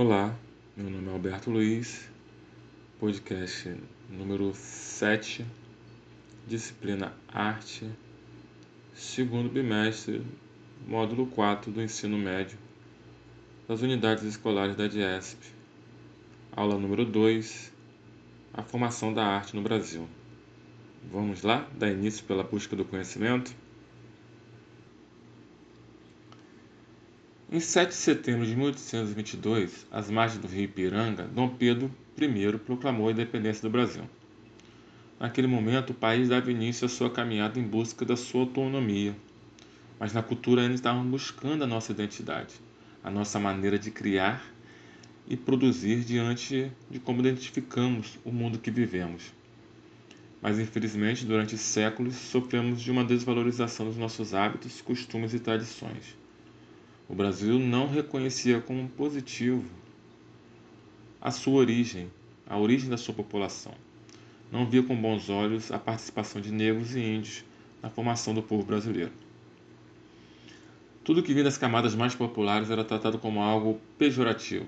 Olá, meu nome é Alberto Luiz, podcast número 7, disciplina Arte, segundo bimestre, módulo 4 do ensino médio, das unidades escolares da DIESP. Aula número 2, a formação da arte no Brasil. Vamos lá, dar início pela busca do conhecimento? Em 7 de setembro de 1822, às margens do rio Ipiranga, Dom Pedro I proclamou a independência do Brasil. Naquele momento, o país dava início à sua caminhada em busca da sua autonomia. Mas na cultura ainda estávamos buscando a nossa identidade, a nossa maneira de criar e produzir diante de como identificamos o mundo que vivemos. Mas infelizmente, durante séculos, sofremos de uma desvalorização dos nossos hábitos, costumes e tradições o Brasil não reconhecia como positivo a sua origem, a origem da sua população. Não via com bons olhos a participação de negros e índios na formação do povo brasileiro. Tudo que vinha das camadas mais populares era tratado como algo pejorativo,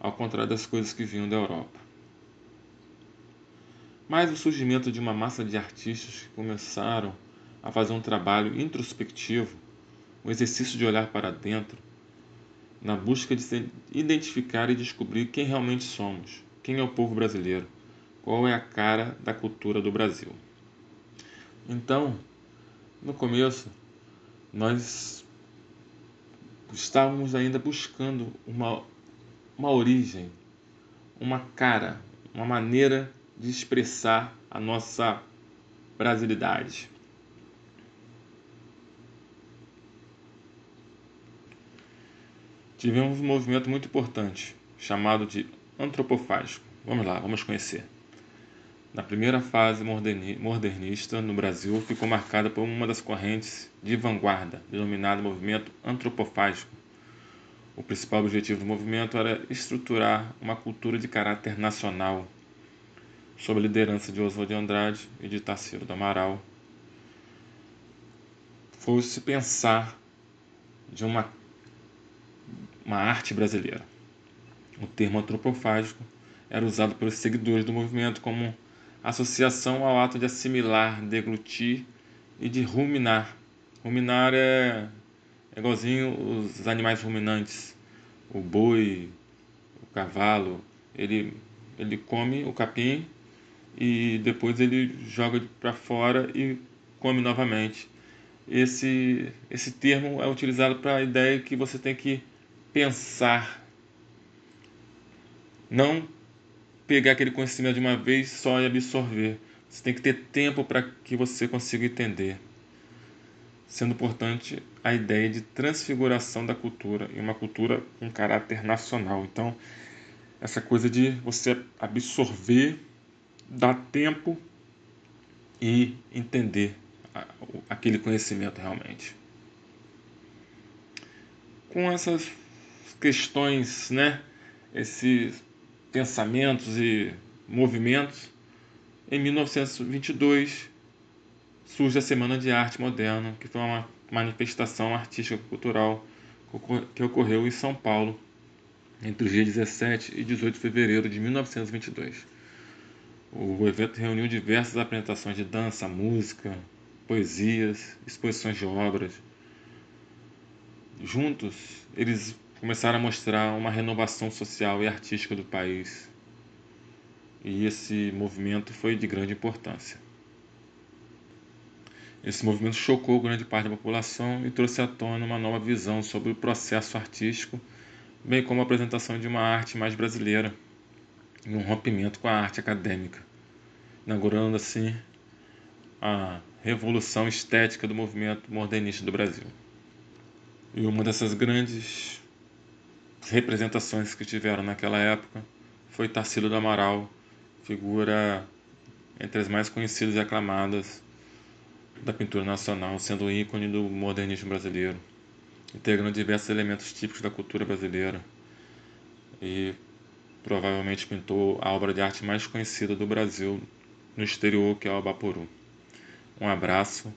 ao contrário das coisas que vinham da Europa. Mas o surgimento de uma massa de artistas que começaram a fazer um trabalho introspectivo um exercício de olhar para dentro, na busca de se identificar e descobrir quem realmente somos, quem é o povo brasileiro, qual é a cara da cultura do Brasil. Então, no começo, nós estávamos ainda buscando uma, uma origem, uma cara, uma maneira de expressar a nossa brasilidade. Tivemos um movimento muito importante, chamado de antropofágico. Vamos lá, vamos conhecer. Na primeira fase modernista no Brasil, ficou marcada por uma das correntes de vanguarda, denominada movimento antropofágico. O principal objetivo do movimento era estruturar uma cultura de caráter nacional, sob a liderança de Oswald de Andrade e de Tarsilo do Amaral. Foi-se pensar de uma uma arte brasileira. O termo antropofágico era usado pelos seguidores do movimento como associação ao ato de assimilar, deglutir e de ruminar. Ruminar é, é igualzinho os animais ruminantes, o boi, o cavalo, ele, ele come o capim e depois ele joga para fora e come novamente. Esse, esse termo é utilizado para a ideia que você tem que pensar. Não pegar aquele conhecimento de uma vez só e absorver. Você tem que ter tempo para que você consiga entender. Sendo importante a ideia de transfiguração da cultura e uma cultura com caráter nacional. Então, essa coisa de você absorver, dar tempo e entender aquele conhecimento realmente. Com essas questões, né, esses pensamentos e movimentos, em 1922 surge a Semana de Arte Moderna, que foi uma manifestação artística cultural que ocorreu em São Paulo entre os dias 17 e 18 de fevereiro de 1922. O evento reuniu diversas apresentações de dança, música, poesias, exposições de obras. Juntos, eles começaram a mostrar uma renovação social e artística do país. E esse movimento foi de grande importância. Esse movimento chocou grande parte da população e trouxe à tona uma nova visão sobre o processo artístico, bem como a apresentação de uma arte mais brasileira e um rompimento com a arte acadêmica, inaugurando assim a revolução estética do movimento modernista do Brasil. E uma dessas grandes representações que tiveram naquela época foi Tarsilo do Amaral, figura entre as mais conhecidas e aclamadas da pintura nacional, sendo ícone do modernismo brasileiro, integrando diversos elementos típicos da cultura brasileira e provavelmente pintou a obra de arte mais conhecida do Brasil no exterior, que é o Abaporu. Um abraço,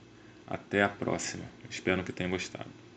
até a próxima. Espero que tenham gostado.